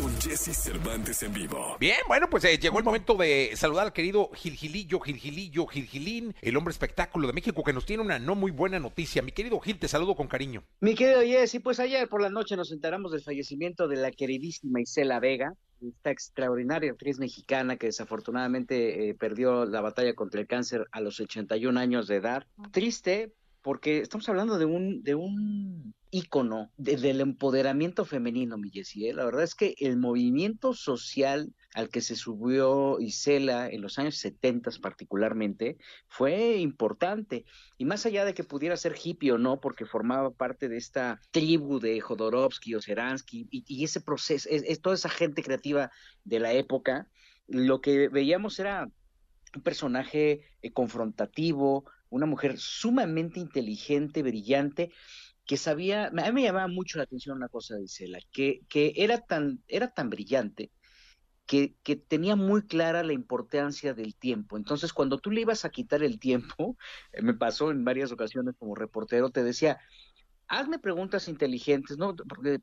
con Jesse Cervantes en vivo. Bien, bueno, pues eh, llegó el momento de saludar al querido Gilgilillo, Gilgilillo, Gilgilín, el hombre espectáculo de México, que nos tiene una no muy buena noticia. Mi querido Gil, te saludo con cariño. Mi querido Jesse, pues ayer por la noche nos enteramos del fallecimiento de la queridísima Isela Vega, esta extraordinaria actriz mexicana que desafortunadamente eh, perdió la batalla contra el cáncer a los 81 años de edad. Triste porque estamos hablando de un, de un ícono del empoderamiento femenino, mi. ¿eh? La verdad es que el movimiento social al que se subió Isela en los años 70 particularmente fue importante. Y más allá de que pudiera ser hippie o no, porque formaba parte de esta tribu de Jodorowsky o Seransky y, ese proceso, es, toda esa gente creativa de la época, lo que veíamos era un personaje eh, confrontativo, una mujer sumamente inteligente, brillante, que sabía, a mí me llamaba mucho la atención una cosa de Isela, que, que era, tan, era tan brillante que, que, tenía muy clara la importancia del tiempo. Entonces, cuando tú le ibas a quitar el tiempo, me pasó en varias ocasiones como reportero, te decía, hazme preguntas inteligentes, ¿no? Porque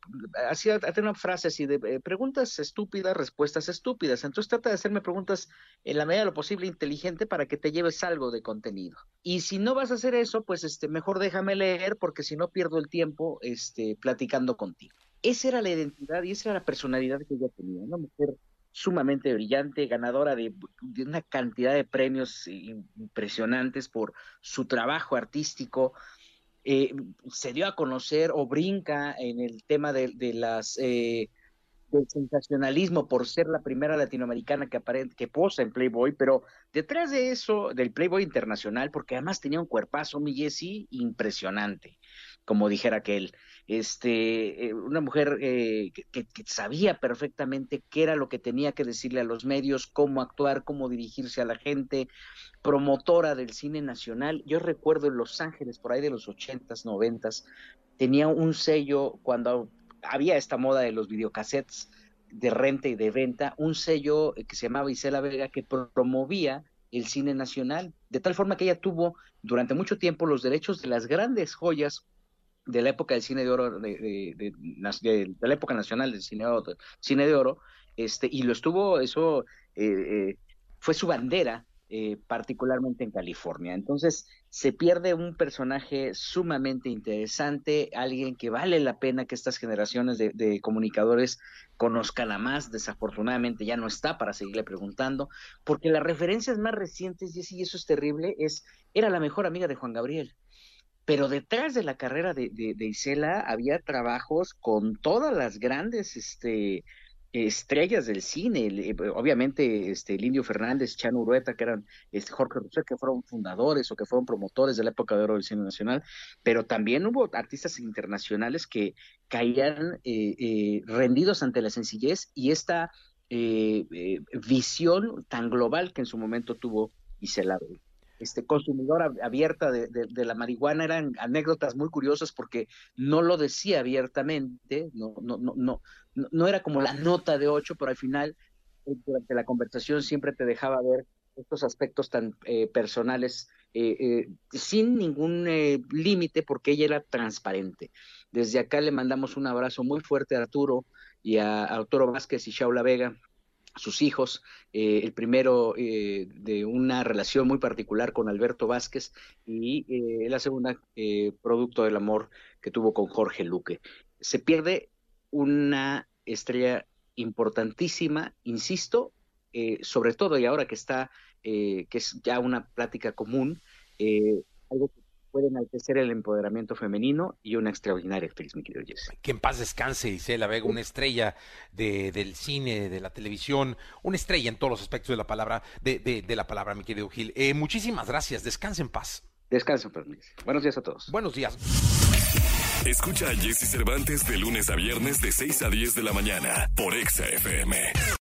hacía una frase así de eh, preguntas estúpidas, respuestas estúpidas. Entonces trata de hacerme preguntas en la medida de lo posible inteligente para que te lleves algo de contenido. Y si no vas a hacer eso, pues este, mejor déjame leer porque si no pierdo el tiempo este, platicando contigo. Esa era la identidad y esa era la personalidad que ella tenía, una mujer sumamente brillante, ganadora de, de, una cantidad de premios impresionantes por su trabajo artístico, eh, se dio a conocer o brinca en el tema de, las eh, del sensacionalismo por ser la primera latinoamericana que que posa en Playboy, pero detrás de eso, del Playboy internacional, porque además tenía un cuerpazo, mi Jessie, impresionante como dijera aquel, este, eh, una mujer eh, que, sabía perfectamente qué era lo que tenía que decirle a los medios, cómo actuar, cómo dirigirse a la gente, promotora del cine nacional. Yo recuerdo en Los Ángeles, por ahí de los ochentas, noventas, tenía un sello cuando había esta moda de los videocassettes de renta y de venta, un sello que se llamaba Isela Vega que promovía el cine nacional, de tal forma que ella tuvo durante mucho tiempo los derechos de las grandes joyas de la época del cine de oro, de, de, la época nacional del cine, cine de oro, este, y lo estuvo, eso eh, eh, fue su bandera, eh, particularmente en California. Entonces, se pierde un personaje sumamente interesante, alguien que vale la pena que estas generaciones de, comunicadores conozcan a más. Desafortunadamente ya no está para seguirle preguntando, porque las referencias más recientes, y eso es terrible, es, era la mejor amiga de Juan Gabriel pero detrás de la carrera de, Isela había trabajos con todas las grandes este, estrellas del cine, eh, obviamente este, Fernández, Chan Urueta, que eran este, Jorge Rousseau, que fueron fundadores o que fueron promotores de la época de oro del cine nacional, pero también hubo artistas internacionales que caían eh, eh, rendidos ante la sencillez y esta visión tan global que en su momento tuvo Isela este, consumidora abierta de, de, la marihuana eran anécdotas muy curiosas porque no lo decía abiertamente, no, no, no, no, no era como la nota de ocho, pero al final eh, durante la conversación siempre te dejaba ver estos aspectos tan eh, personales eh, sin ningún límite porque ella era transparente. Desde acá le mandamos un abrazo muy fuerte a Arturo y a Arturo Vázquez y Shaula Vega, sus hijos, eh, el primero eh, de una relación muy particular con Alberto Vázquez y eh, la segunda producto del amor que tuvo con Jorge Luque. Se pierde una estrella importantísima, insisto, sobre todo y ahora que está, que es ya una plática común, algo que puede enaltecer el empoderamiento femenino y una extraordinaria actriz, mi querido Jesse. Que en paz descanse, Isela Vega, una estrella de, del cine, de la televisión, una estrella en todos los aspectos de la palabra, de, de, la palabra, mi querido Gil. Eh, muchísimas gracias, descanse en paz. Descanse, pues, Buenos días a todos. Buenos días. Escucha a Jesse Cervantes de lunes a viernes de 6 a 10 de la mañana por Exa FM.